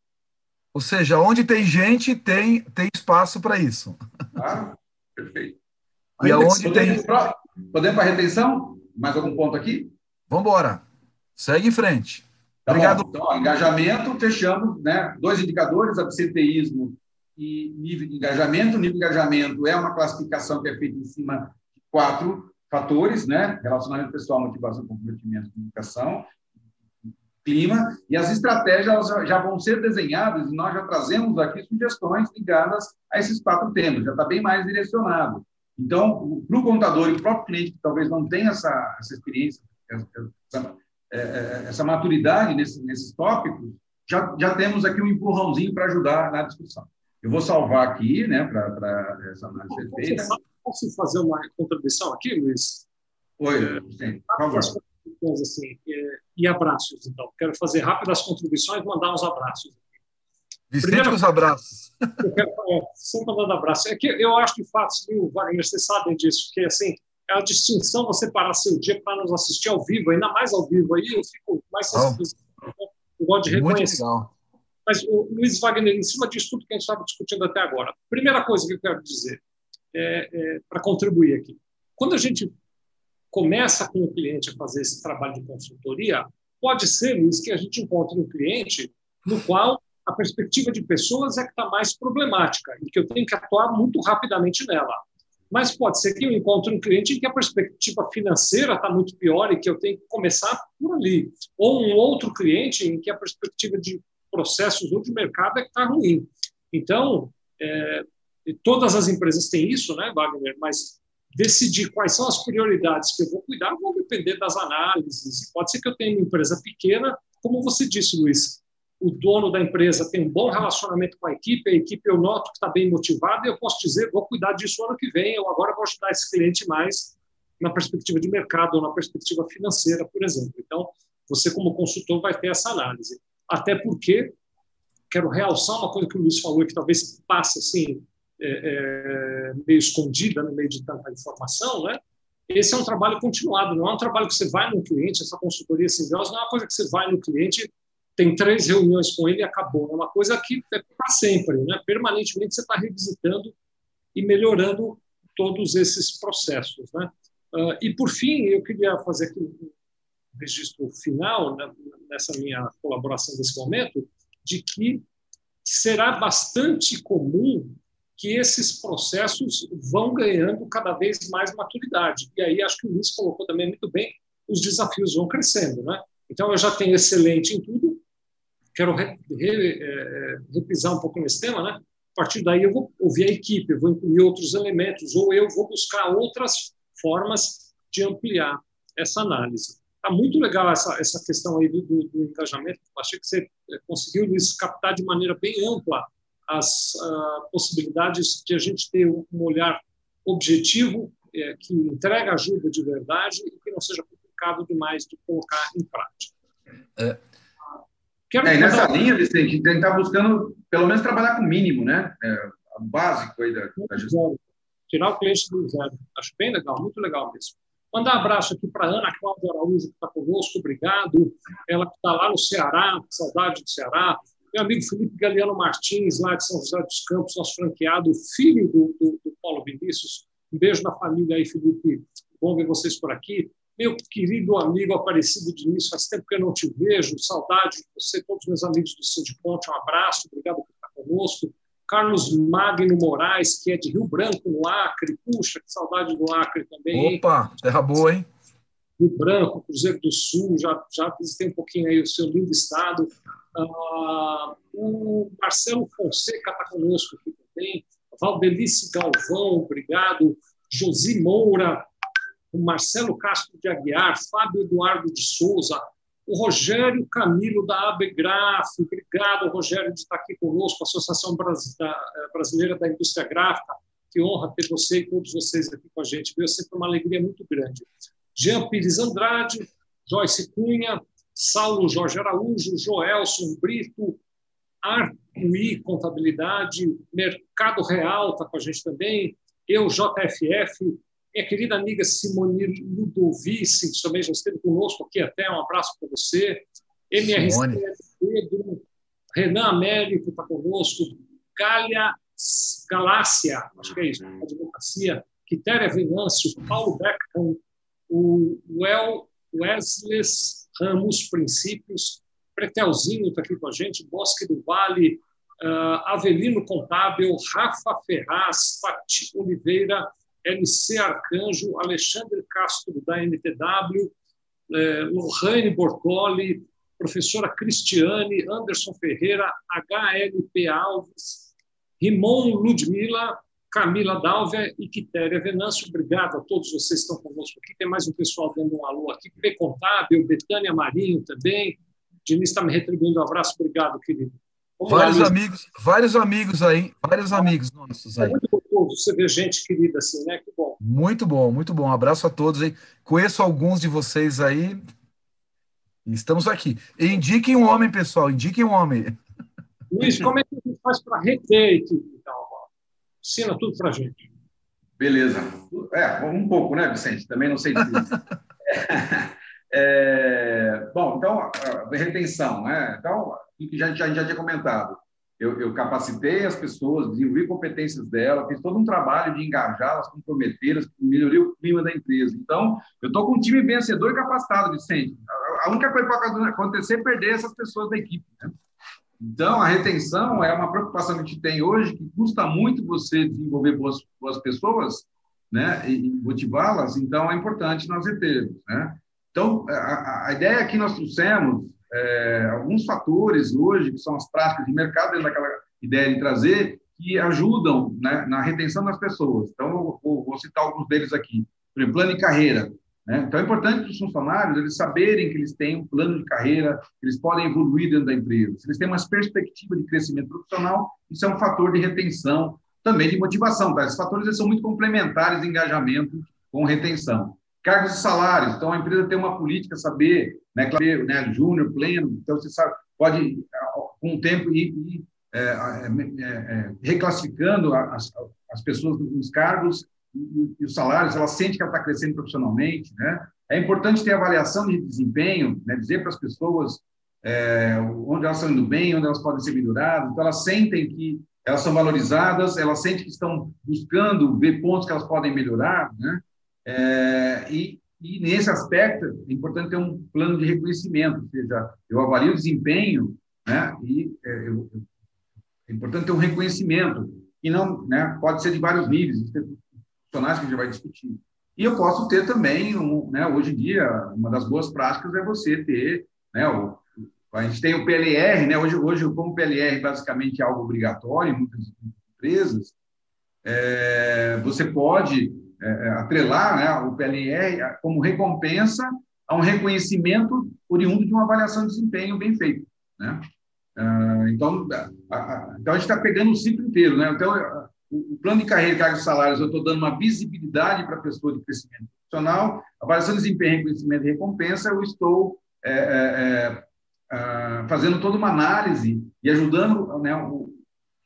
Ou seja, onde tem gente, tem, tem espaço para isso. Ah, perfeito. E aonde tem. Podemos para a retenção? Mais algum ponto aqui? Vamos embora. Segue em frente. Tá Obrigado. Bom. Então, engajamento, fechamos, né? Dois indicadores, absenteísmo e nível de engajamento. O nível de engajamento é uma classificação que é feita em cima quatro fatores, né? Relacionamento pessoal, motivação, comprometimento, comunicação. clima, e as estratégias já vão ser desenhadas, e nós já trazemos aqui sugestões ligadas a esses quatro temas, já está bem mais direcionado. Então, para o contador e o próprio cliente que talvez não tenha essa, essa experiência, essa, é, é, essa maturidade nesse, nesses tópicos, já, já temos aqui um empurrãozinho para ajudar na discussão. Eu vou salvar aqui, né, para essa análise ser feita. Posso fazer uma contribuição aqui, Luiz? Oi, sim, por favor. Assim, e abraços, então. Quero fazer rápidas contribuições, mandar uns abraços. Vicente Primeiro, os abraços. Eu quero, é, sempre mandando abraço. É que eu acho que, fato, Wagner, vocês sabem disso, que assim, é a distinção você parar seu dia para nos assistir ao vivo, ainda mais ao vivo, aí eu fico mais sensibilizado. Eu gosto de reconhecer. Mas, o Luiz Wagner, em cima disso tudo que a gente estava discutindo até agora, primeira coisa que eu quero dizer, é, é, para contribuir aqui. Quando a gente começa com o cliente a fazer esse trabalho de consultoria, pode ser, Luiz, que a gente encontre um cliente no qual a perspectiva de pessoas é que está mais problemática e que eu tenho que atuar muito rapidamente nela. Mas pode ser que eu encontre um cliente em que a perspectiva financeira está muito pior e que eu tenho que começar por ali. Ou um outro cliente em que a perspectiva de processos ou de mercado é que está ruim. Então, é, todas as empresas têm isso, né, Wagner? Mas decidir quais são as prioridades que eu vou cuidar vão depender das análises. Pode ser que eu tenha uma empresa pequena, como você disse, Luiz. O dono da empresa tem um bom relacionamento com a equipe, a equipe eu noto que está bem motivada, e eu posso dizer, vou cuidar disso ano que vem, eu agora vou ajudar esse cliente mais na perspectiva de mercado ou na perspectiva financeira, por exemplo. Então, você como consultor vai ter essa análise até porque quero realçar uma coisa que o Luiz falou que talvez passe assim é, é, meio escondida no meio de tanta informação, né? Esse é um trabalho continuado, não é um trabalho que você vai no cliente, essa consultoria simbiosa não é uma coisa que você vai no cliente, tem três reuniões com ele e acabou. É uma coisa que é para sempre, né? Permanentemente você está revisitando e melhorando todos esses processos, né? Uh, e por fim, eu queria fazer aqui registro final, né, nessa minha colaboração nesse momento, de que será bastante comum que esses processos vão ganhando cada vez mais maturidade. E aí, acho que o Luiz colocou também muito bem, os desafios vão crescendo. Né? Então, eu já tenho excelente em tudo, quero re, re, é, repisar um pouco nesse tema, né? A partir daí, eu vou ouvir a equipe, vou incluir outros elementos, ou eu vou buscar outras formas de ampliar essa análise. Está muito legal essa, essa questão aí do, do, do engajamento. Achei que você eh, conseguiu, Luiz, captar de maneira bem ampla as uh, possibilidades de a gente ter um, olhar objetivo, é, que entrega ajuda de verdade e que não seja complicado demais de colocar em prática. É. Quero é, nessa linha, Vicente, tentar buscando, pelo menos, trabalhar com o mínimo, né? É, o básico aí da, da gestão. Tirar o cliente do zero. Acho bem legal, muito legal mesmo. Mandar um abraço aqui para a Ana Cláudia Araújo, que está conosco, obrigado. Ela que está lá no Ceará, saudade do Ceará. Meu amigo Felipe Galeano Martins, lá de São José dos Campos, nosso franqueado, filho do, do, do Paulo Vinícius. Um beijo na família aí, Felipe. Bom ver vocês por aqui. Meu querido amigo Aparecido Diniz, faz tempo que eu não te vejo, saudade de você, todos os meus amigos do Ponte, um abraço, obrigado por estar conosco. Carlos Magno Moraes, que é de Rio Branco, no Acre. Puxa, que saudade do Acre também. Opa, terra boa, hein? Rio Branco, Cruzeiro do Sul, já, já visitei um pouquinho aí o seu lindo estado. Ah, o Marcelo Fonseca está conosco aqui também. Valdelice Galvão, obrigado. Josi Moura, o Marcelo Castro de Aguiar, Fábio Eduardo de Souza, o Rogério Camilo, da Abegraf, obrigado, Rogério, de estar aqui conosco, Associação eh, Brasileira da Indústria Gráfica. Que honra ter você e todos vocês aqui com a gente. Veio sempre uma alegria muito grande. Jean Pires Andrade, Joyce Cunha, Saulo Jorge Araújo, Joelson Brito, Arqui Contabilidade, Mercado Real está com a gente também, eu, JFF, minha querida amiga Simone Ludovici, que também já esteve conosco aqui até, um abraço para você. MRC Pedro, Renan Américo está conosco, Gália Galácia, acho que é isso, advocacia, Quitéria Venâncio, Paulo Beckham, o Well Wesley Ramos Princípios, Pretelzinho está aqui com a gente, Bosque do Vale, uh, Avelino Contábil, Rafa Ferraz, Pati Oliveira, LC Arcanjo, Alexandre Castro, da NTW, eh, Lohane Bortoli, professora Cristiane, Anderson Ferreira, HLP Alves, Rimon Ludmila, Camila Dálvia e Quitéria Venâncio. Obrigado a todos vocês que estão conosco aqui. Tem mais um pessoal dando um alô aqui. P. Contábil, Betânia Marinho também. Diniz está me retribuindo um abraço. Obrigado, querido. Vamos vários lá, amigos, vários amigos aí, vários amigos nossos aí. É muito gostoso você ver gente querida assim, né? Que bom. Muito bom, muito bom. Um abraço a todos aí. Conheço alguns de vocês aí. Estamos aqui. Indiquem um homem, pessoal. Indiquem um homem. Luiz, como é que a gente faz para reter equipe? Ensina tudo para a gente. Beleza. É, um pouco, né, Vicente? Também não sei disso. é, bom, então, a retenção, né? Então, que já, já, já tinha comentado. Eu, eu, capacitei as pessoas, desenvolvi competências delas, fiz todo um trabalho de engajá-las, comprometê-las, melhorar o clima da empresa. Então, eu estou com um time vencedor e capacitado, Vicente. A única coisa que pode acontecer é perder essas pessoas da equipe. Né? Então, a retenção é uma preocupação que a gente tem hoje, que custa muito você desenvolver boas, boas pessoas né, e, motivá-las, então é importante nós retermos. Né? Então, a, a ideia que nós trouxemos é, alguns fatores hoje, que são as práticas de mercado, dentro daquela ideia de trazer, que ajudam né, na retenção das pessoas. Então, eu vou, vou citar alguns deles aqui. Por exemplo, plano de carreira. Né? Então, é importante para os funcionários eles saberem que eles têm um plano de carreira, que eles podem evoluir dentro da empresa. Se eles têm uma perspectiva de crescimento profissional, isso é um fator de retenção, também de motivação. Tá? Esses fatores eles são muito complementares de engajamento com retenção. Cargos e salários. Então, a empresa tem uma política, saber, né, né júnior, pleno. Então, você sabe, pode, com o tempo, ir, ir é, é, é, reclassificando as, as pessoas nos cargos e, os salários. Ela sente que ela está crescendo profissionalmente. Né? É importante ter avaliação de desempenho, né, dizer para as pessoas é, onde elas estão indo bem, onde elas podem ser melhoradas. Então, elas sentem que elas são valorizadas, elas sentem que estão buscando ver pontos que elas podem melhorar, né? É, e, e, nesse aspecto, é importante ter um plano de reconhecimento, ou seja, eu avalio o desempenho, né, e é, eu, é importante ter um reconhecimento, e não, né, pode ser de vários níveis, profissionais que a gente vai discutir. E eu posso ter também, um, né, hoje em dia, uma das boas práticas é você ter, né, o, a gente tem o PLR, né, hoje, hoje como o PLR basicamente é algo obrigatório em muitas empresas, é, você pode é, é, atrelar né, o PLR como recompensa a um reconhecimento oriundo de uma avaliação de desempenho bem feita. Né? Uh, então, a, a, então, a gente está pegando o ciclo inteiro. Né? Então, o, plano de carreira e cargos de salários, eu estou dando uma visibilidade para a pessoa de crescimento profissional, avaliação de desempenho, reconhecimento e recompensa, eu estou é, é, é, fazendo toda uma análise e ajudando né, os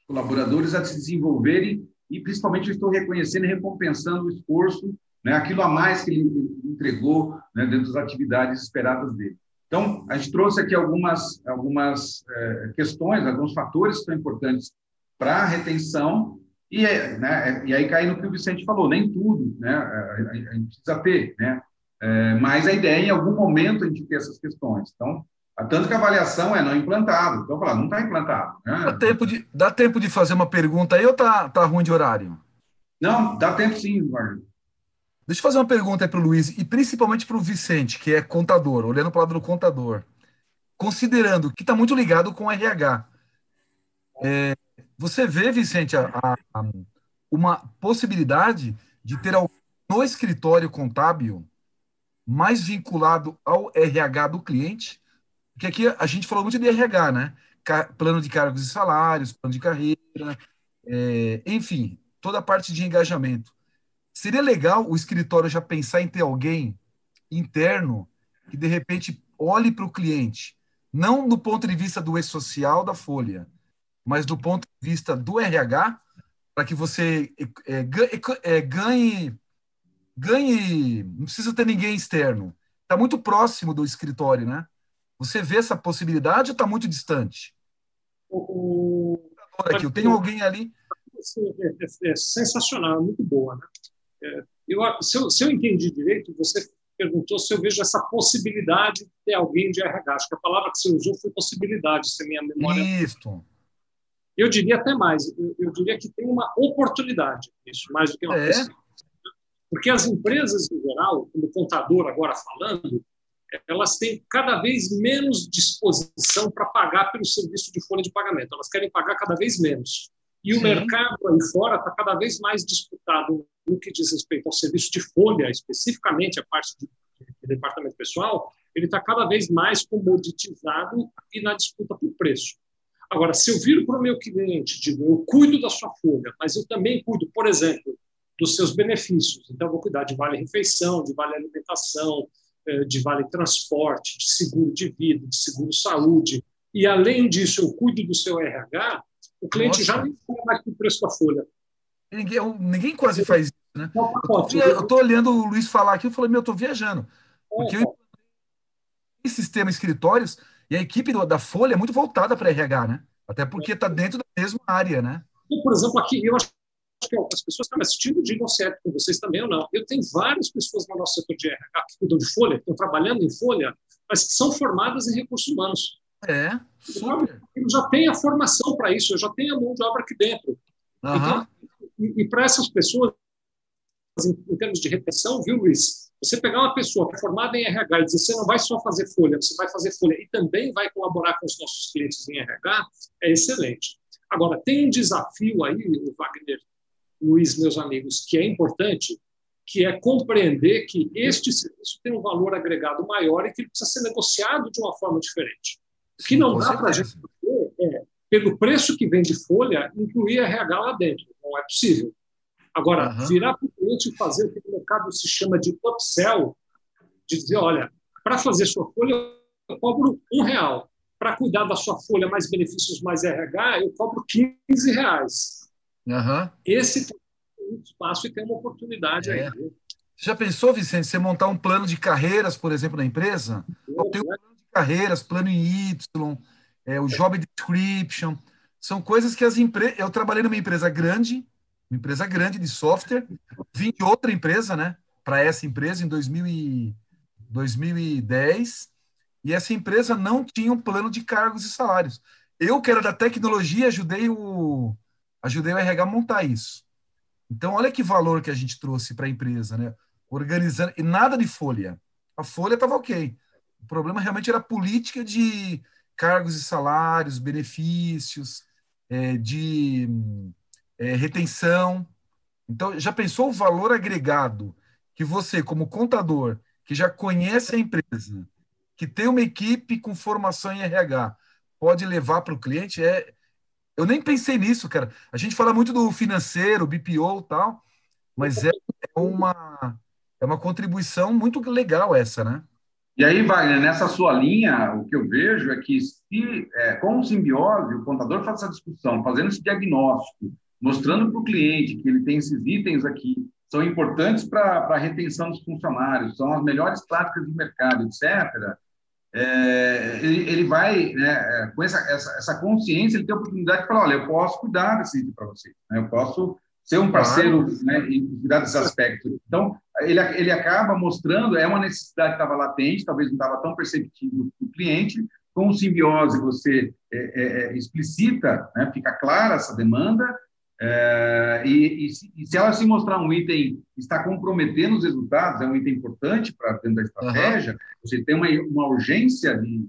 colaboradores a se desenvolverem e principalmente eu estou reconhecendo e recompensando o esforço, né, aquilo a mais que ele entregou né, dentro das atividades esperadas dele. Então, a gente trouxe aqui algumas, algumas é, questões, alguns fatores que são importantes para a retenção, e, né, e aí cai no que o Vicente falou, nem tudo né, a, gente precisa ter, né, é, mas a ideia é, em algum momento, a gente ter essas questões. Então, tanto que a avaliação é não implantado. Então, falar, não está implantado. Né? Dá, tempo de, dá tempo de fazer uma pergunta aí ou tá, tá ruim de horário? Não, dá tempo sim, Eduardo. Deixa eu fazer uma pergunta aí para o Luiz, e principalmente para o Vicente, que é contador, olhando para o lado do contador. Considerando que está muito ligado com o RH. É, você vê, Vicente, a, a, uma possibilidade de ter alguém no escritório contábil mais vinculado ao RH do cliente? Porque aqui a gente falou muito de RH, né? Plano de cargos e salários, plano de carreira, é, enfim, toda a parte de engajamento. Seria legal o escritório já pensar em ter alguém interno que, de repente, olhe para o cliente, não do ponto de vista do e-social da Folha, mas do ponto de vista do RH, para que você é, é, ganhe, ganhe, não precisa ter ninguém externo. Está muito próximo do escritório, né? Você vê essa possibilidade ou está muito distante? O, o... Aqui, eu tenho alguém ali. É, é, é sensacional, é muito boa. Né? É, eu, se, eu, se eu entendi direito, você perguntou se eu vejo essa possibilidade de ter alguém de RH. Acho que a palavra que você usou foi possibilidade, se a minha memória. Isso. Eu diria até mais, eu, eu diria que tem uma oportunidade, isso, mais do que uma é. possibilidade. Porque as empresas, em geral, como contador agora falando, elas têm cada vez menos disposição para pagar pelo serviço de folha de pagamento. Elas querem pagar cada vez menos. E Sim. o mercado aí fora está cada vez mais disputado no que diz respeito ao serviço de folha, especificamente a parte de, de departamento pessoal, ele está cada vez mais comoditizado e na disputa por preço. Agora, se eu viro para o meu cliente e digo, eu cuido da sua folha, mas eu também cuido, por exemplo, dos seus benefícios. Então, eu vou cuidar de vale-refeição, de vale-alimentação, eh, de vale-transporte, de seguro de vida, de seguro-saúde. E, além disso, eu cuido do seu RH, o cliente Nossa. já não fala mais com o preço da folha. Ninguém, ninguém quase faz isso, né? Eu estou olhando o Luiz falar aqui, eu falei, meu, eu estou viajando. Porque é, eu sistema escritórios e a equipe da Folha é muito voltada para RH, né? Até porque está dentro da mesma área, né? E, por exemplo, aqui, eu acho que as pessoas estão assistindo digam certo com vocês também ou não. Eu tenho várias pessoas no nosso setor de RH que cuidam de Folha, que estão trabalhando em Folha, mas que são formadas em recursos humanos. É, super. Eu já tenho a formação para isso, eu já tenho a mão de obra aqui dentro. Uhum. Então, e, e para essas pessoas, em, em termos de retenção, viu, Luiz? Você pegar uma pessoa que é formada em RH e dizer você não vai só fazer folha, você vai fazer folha e também vai colaborar com os nossos clientes em RH, é excelente. Agora, tem um desafio aí, Wagner, Luiz, meus amigos, que é importante, que é compreender que este serviço tem um valor agregado maior e que ele precisa ser negociado de uma forma diferente. O que não dá para a gente fazer é, pelo preço que vem de folha, incluir RH lá dentro. Não é possível. Agora, uhum. virar para o cliente e fazer o que no mercado se chama de upsell, de dizer, olha, para fazer sua folha, eu cobro um real. Para cuidar da sua folha, mais benefícios, mais RH, eu cobro 15 reais. Uhum. Esse tem um espaço e tem uma oportunidade é. aí. Já pensou, Vicente, você montar um plano de carreiras, por exemplo, na empresa? Eu tenho um plano de carreiras, plano em Y, é, o job description. São coisas que as empresas. Eu trabalhei numa empresa grande, uma empresa grande de software, vim de outra empresa, né, para essa empresa em 2000 e 2010, e essa empresa não tinha um plano de cargos e salários. Eu, que era da tecnologia, ajudei o, ajudei o RH a montar isso. Então, olha que valor que a gente trouxe para a empresa, né? Organizando, e nada de folha. A folha estava ok. O problema realmente era a política de cargos e salários, benefícios, é, de é, retenção. Então, já pensou o valor agregado que você, como contador, que já conhece a empresa, que tem uma equipe com formação em RH, pode levar para o cliente? É, eu nem pensei nisso, cara. A gente fala muito do financeiro, BPO e tal, mas é, é uma, é uma contribuição muito legal essa, né? E aí, Wagner, nessa sua linha, o que eu vejo é que se, é, com o simbiose, o contador faz essa discussão, fazendo esse diagnóstico, mostrando para o cliente que ele tem esses itens aqui, são importantes para a retenção dos funcionários, são as melhores práticas de mercado, etc., é, ele, ele, vai, né, é, com essa, essa, essa, consciência, ele tem a oportunidade de falar, olha, eu posso cuidar desse item para você, né, eu posso ser um parceiro claro. né, e cuidar desses aspectos. Então, ele, ele acaba mostrando, é uma necessidade que estava latente, talvez não estava tão perceptível para o cliente, com o simbiose você é, é, é, explicita, né, fica clara essa demanda, é, e, e, se, e, se, ela se mostrar um item que está comprometendo os resultados, é um item importante para dentro da estratégia, uhum. você tem uma, uma urgência de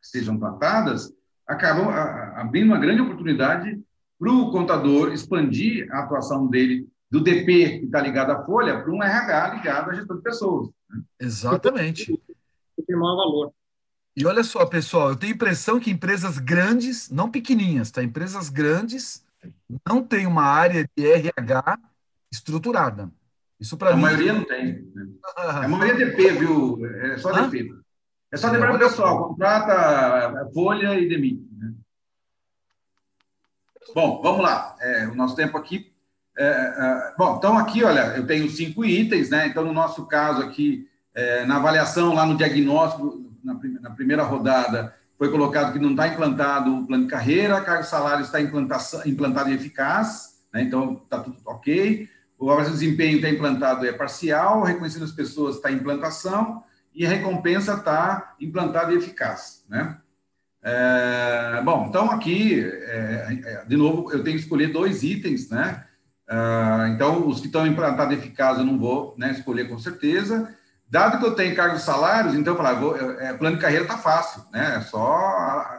que sejam tratadas, acabam a, abrindo uma grande oportunidade para o contador expandir a atuação dele do DP que está ligado à folha para um RH ligado à gestão de pessoas. Né? Exatamente. Tem maior valor. E olha só, pessoal, eu tenho a impressão que empresas grandes, não pequenininhas, tá? Empresas grandes não tem uma área de RH estruturada. Isso para mim. A maioria não tem. Né? A maioria é DP, viu? É só ah? DP. É só para o pessoal. Contrata folha e demite. Né? Bom, vamos lá. É, o nosso tempo aqui. É, é, bom, então aqui, olha, eu tenho cinco itens, né? Então, no nosso caso aqui, é, na avaliação, lá no diagnóstico, na, na primeira rodada, foi colocado que não está implantado o plano de carreira, cargo salário está implantado e eficaz, né? então está tudo ok. O avaliação de desempenho está implantado e é parcial, reconhecendo as pessoas está implantação e a recompensa está implantada e eficaz. Né? É, bom, então aqui, é, é, de novo, eu tenho que escolher dois itens, né? É, então, os que estão implantados e eficazes eu não vou né, escolher com certeza. Dado que eu tenho cargos salários, então eu falar, vou, é, plano de carreira está fácil, né? É só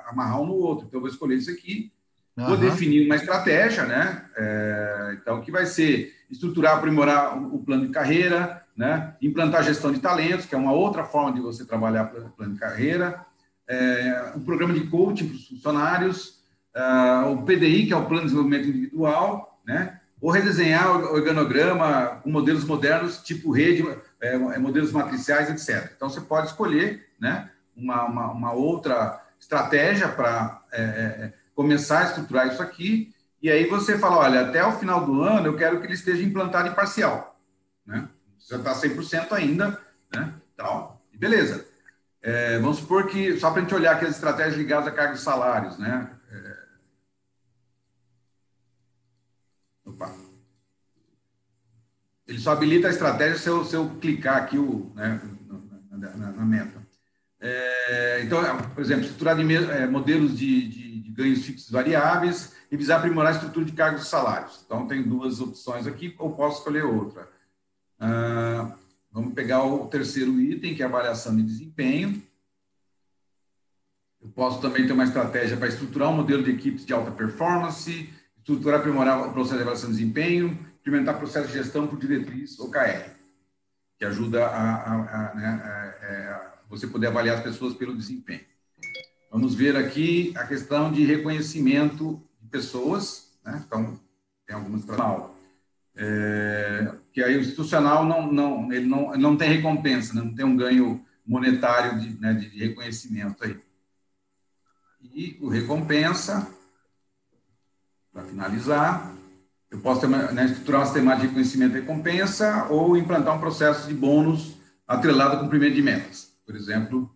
amarrar um no outro. Então eu vou escolher isso aqui, uhum. vou definir uma estratégia, né? É, então, que vai ser estruturar, aprimorar o, o plano de carreira, né? implantar gestão de talentos, que é uma outra forma de você trabalhar plano de carreira, é, um programa de coaching para os funcionários, uh, o PDI, que é o Plano de Desenvolvimento Individual, né? ou redesenhar o organograma com modelos modernos, tipo rede, é, é, modelos matriciais, etc. Então, você pode escolher né, uma, uma, uma outra estratégia para é, é, começar a estruturar isso aqui, e aí você fala, olha, até o final do ano eu quero que ele esteja implantado em parcial. Né? Você está 100% ainda, né? Tal, e beleza. É, vamos supor que, só para a gente olhar aqui as estratégias ligadas a cargos e salários, né? Opa. Ele só habilita a estratégia se eu, se eu clicar aqui o, né, na, na, na meta. É, então, por exemplo, estruturar de, é, modelos de, de, de, ganhos fixos variáveis e visar aprimorar a estrutura de cargos e salários. Então, tem duas opções aqui, ou posso escolher outra. Ah, vamos pegar o terceiro item, que é avaliação de desempenho. Eu posso também ter uma estratégia para estruturar um modelo de equipes de alta performance, estruturar aprimorar o processo de avaliação de desempenho, implementar processo de gestão por diretriz OKR, que ajuda a, a, a, né, é, a, você poder avaliar as pessoas pelo desempenho. Vamos ver aqui a questão de reconhecimento de pessoas, né? então tem algumas é, que aí o institucional não, não, ele não, não tem recompensa, né? não tem um ganho monetário de, né, de reconhecimento aí. E o recompensa para finalizar, eu posso né, estruturar um sistema de reconhecimento e recompensa ou implantar um processo de bônus atrelado com cumprimento de metas, por exemplo,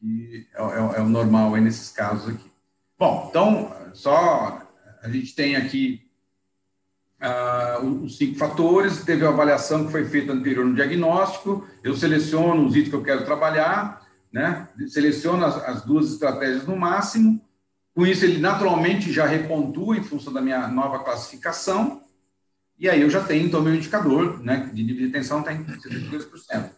que é, é, é o normal aí nesses casos aqui. Bom, então, só a gente tem aqui uh, os cinco fatores, teve a avaliação que foi feita anterior no diagnóstico, eu seleciono os itens que eu quero trabalhar, né? seleciono as, as duas estratégias no máximo, com isso, ele naturalmente já repontua em função da minha nova classificação, e aí eu já tenho, então, meu indicador né, de nível de tensão está em 72%.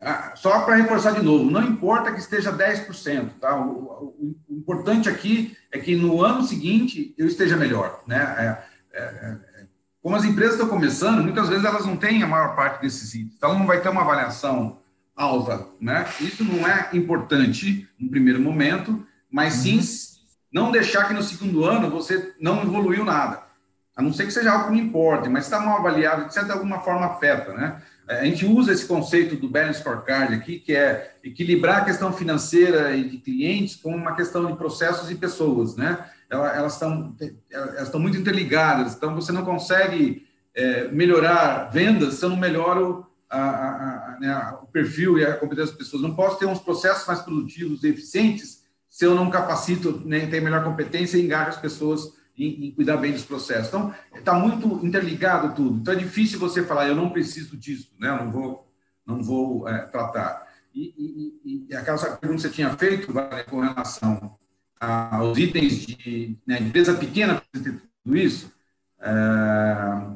Ah, só para reforçar de novo, não importa que esteja 10%, tá? O, o, o, importante aqui é que no ano seguinte eu esteja melhor, né? É, é, é, como as empresas estão começando, muitas vezes elas não têm a maior parte desses itens, então não vai ter uma avaliação alta, né? Isso não é importante no primeiro momento, mas sim uhum não deixar que no segundo ano você não evoluiu nada. A não ser que seja algo que não importe, mas está mal avaliado, de alguma forma afeta, né? É, a gente usa esse conceito do balance scorecard aqui, que é equilibrar a questão financeira e de clientes com uma questão de processos e pessoas, né? Elas estão, elas estão muito interligadas, então você não consegue é, melhorar vendas se eu não melhoro a, a, a, né, o perfil e a competência das pessoas. Não posso ter uns processos mais produtivos e eficientes se eu não capacito, nem tenho melhor competência engajo as pessoas em, em, cuidar bem dos processos. Então, está muito interligado tudo. Então, é difícil você falar, eu não preciso disso, né? eu não vou, não vou é, tratar. E, e, e, aquela pergunta que você tinha feito, com relação aos itens de né, empresa pequena, tudo isso, é,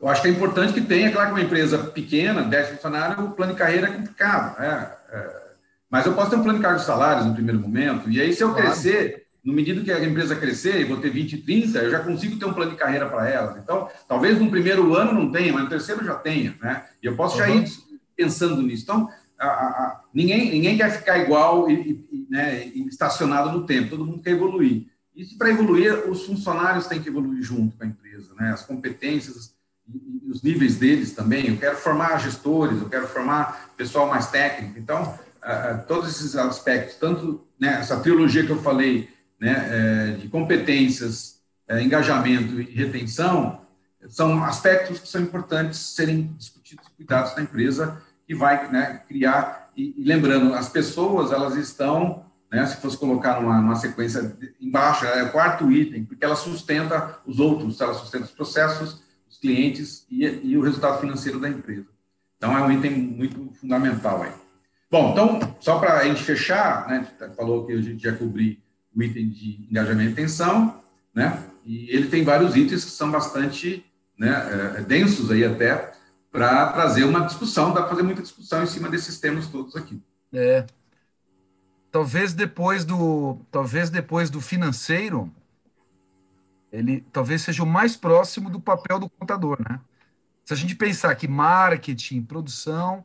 eu acho que é importante que tenha, claro que uma empresa pequena, 10 funcionários, o plano de carreira é complicado. Né? É, mas eu posso ter um plano de cargos de salários no primeiro momento, e aí, se eu claro. crescer, no medida que a empresa crescer, e vou ter 20, 30, eu já consigo ter um plano de carreira para elas. Então, talvez no primeiro ano não tenha, mas no terceiro já tenha, né? E eu posso uhum. já ir pensando nisso. Então, a, a, ninguém, ninguém quer ficar igual e, e, né, estacionado no tempo, todo mundo quer evoluir. E para evoluir, os funcionários têm que evoluir junto com a empresa, né? As competências e os níveis deles também. Eu quero formar gestores, eu quero formar pessoal mais técnico. Então, todos esses aspectos, tanto né, essa trilogia que eu falei, né, é, de competências, é, engajamento e retenção, são aspectos que são importantes serem discutidos e cuidados na empresa que vai né, criar, e, e, lembrando, as pessoas, elas estão, né, se fosse colocar numa, numa sequência embaixo, é o quarto item, porque ela sustenta os outros, ela sustenta os processos, os clientes e, e o resultado financeiro da empresa. Então, é um item muito fundamental aí. Bom, então, só para a gente fechar, né, falou que a gente já cobriu o item de engajamento e tensão, né, e ele tem vários itens que são bastante né, é, densos aí até, para trazer uma discussão, dá para fazer muita discussão em cima desses temas todos aqui. É. Talvez depois do, talvez depois do financeiro, ele talvez seja o mais próximo do papel do contador, né? Se a gente pensar que marketing, produção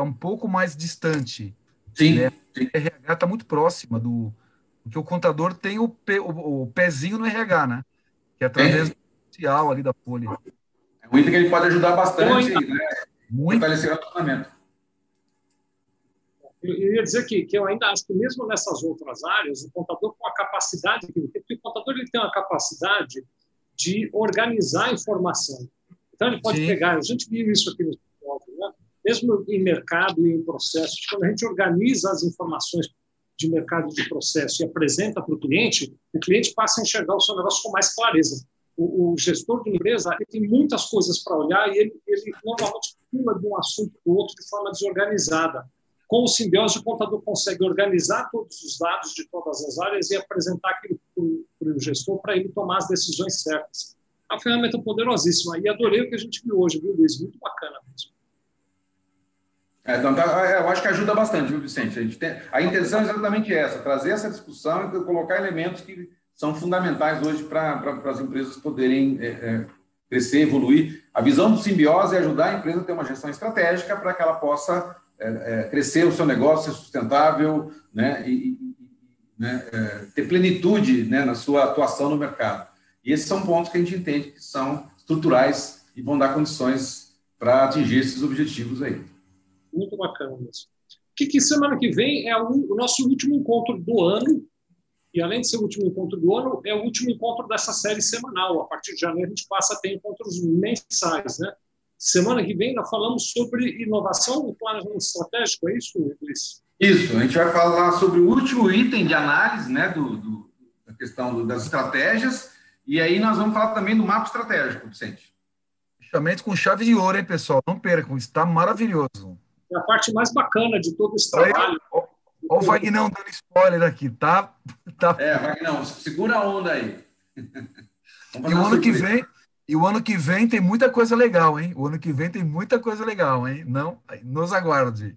está um pouco mais distante, sim, né? sim. RH está muito próxima do porque o contador tem o, pe, o, o pezinho no RH, né? Que é através é. do social ali da folha. É um item que ele pode ajudar bastante, Muito. né? Muito. Fortalecer o relacionamento. Eu ia dizer que, que eu ainda acho que mesmo nessas outras áreas, o contador com a capacidade que ele tem, porque o contador ele tem uma capacidade de organizar a informação. Então ele pode Sim. pegar, a gente viu isso aqui no né? Mesmo em mercado e em processo, quando a gente organiza as informações de mercado de processo e apresenta para o cliente, o cliente passa a enxergar o seu negócio com mais clareza. O, o gestor de empresa tem muitas coisas para olhar e ele, ele normalmente pula de um assunto para o outro de forma desorganizada. Com o simbiose, o contador consegue organizar todos os dados de todas as áreas e apresentar aquilo para o gestor para ele tomar as decisões certas. É uma ferramenta poderosíssima. E adorei o que a gente viu hoje, viu, Luiz? Muito bacana mesmo. É, então, tá, é, eu acho que ajuda bastante, viu, Vicente? A, tem, a intenção é exatamente essa, trazer essa discussão e colocar elementos que são fundamentais hoje para as empresas poderem é, é, crescer, evoluir. A visão do simbiose é ajudar a empresa a ter uma gestão estratégica para que ela possa é, é, crescer o seu negócio, ser sustentável, né, e, né, é, ter plenitude né, na sua atuação no mercado. E esses são pontos que a gente entende que são estruturais e vão dar condições para atingir esses objetivos aí. Muito bacana mesmo. Que, que semana que vem é o, o nosso último encontro do ano, e além de ser o último encontro do ano, é o último encontro dessa série semanal. A partir de janeiro a gente passa a ter encontros mensais, né? Semana que vem nós falamos sobre inovação e planejamento estratégico, é isso, Luiz? Isso, a gente vai falar sobre o último item de análise, né, do, do da questão do, das estratégias, e aí nós vamos falar também do mapa estratégico, Vicente. Fechamento com chave de ouro, hein, pessoal? Não percam, está maravilhoso. É a parte mais bacana de todo esse trabalho. Olha o Vagnão dando spoiler aqui, tá? tá... É, Vagnão, segura a onda aí. e o ano que vem, e o ano que vem tem muita coisa legal, hein? O ano que vem tem muita coisa legal, hein? Não, nos aguarde.